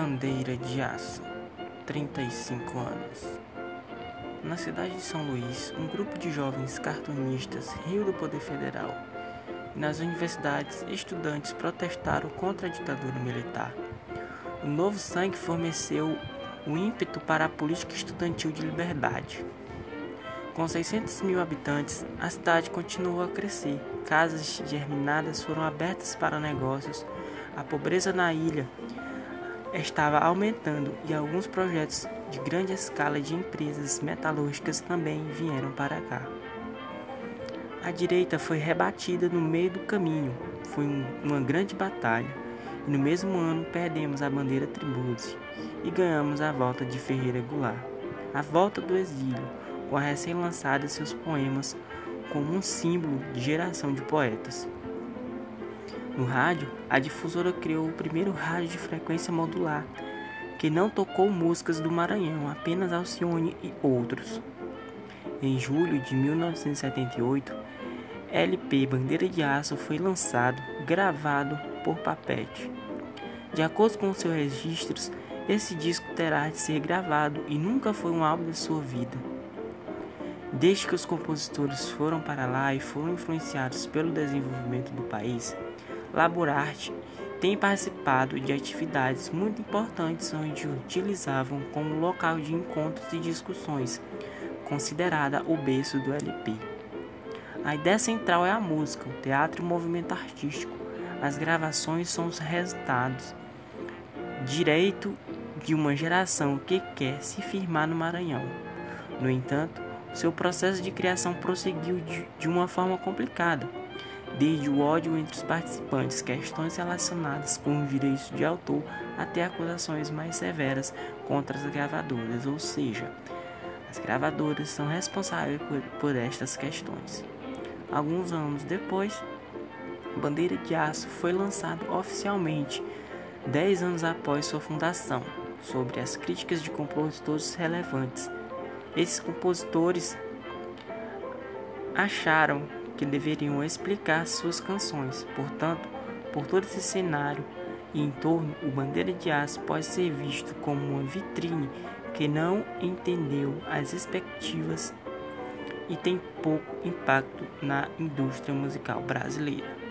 Bandeira de Aço, 35 anos. Na cidade de São Luís, um grupo de jovens cartunistas riu do poder federal nas universidades estudantes protestaram contra a ditadura militar. O novo sangue forneceu o ímpeto para a política estudantil de liberdade. Com 600 mil habitantes, a cidade continuou a crescer. Casas germinadas foram abertas para negócios. A pobreza na ilha estava aumentando e alguns projetos de grande escala de empresas metalúrgicas também vieram para cá. A direita foi rebatida no meio do caminho. Foi um, uma grande batalha. E no mesmo ano perdemos a bandeira Tribute e ganhamos a volta de Ferreira Goulart. A volta do exílio com a recém-lançada seus poemas como um símbolo de geração de poetas. No rádio, a difusora criou o primeiro rádio de frequência modular, que não tocou músicas do Maranhão, apenas Alcione e outros. Em julho de 1978, LP Bandeira de Aço foi lançado, gravado por Papete. De acordo com seus registros, esse disco terá de ser gravado e nunca foi um álbum de sua vida. Desde que os compositores foram para lá e foram influenciados pelo desenvolvimento do país, Laborarte tem participado de atividades muito importantes onde utilizavam como local de encontros e discussões, considerada o berço do LP. A ideia central é a música, o teatro e o movimento artístico. As gravações são os resultados direito de uma geração que quer se firmar no Maranhão. No entanto, seu processo de criação prosseguiu de, de uma forma complicada, desde o ódio entre os participantes, questões relacionadas com os direitos de autor, até acusações mais severas contra as gravadoras, ou seja, as gravadoras são responsáveis por, por estas questões. Alguns anos depois, Bandeira de Aço foi lançado oficialmente, dez anos após sua fundação, sobre as críticas de compositores relevantes esses compositores acharam que deveriam explicar suas canções. Portanto, por todo esse cenário e entorno, o Bandeira de Aço pode ser visto como uma vitrine que não entendeu as expectativas e tem pouco impacto na indústria musical brasileira.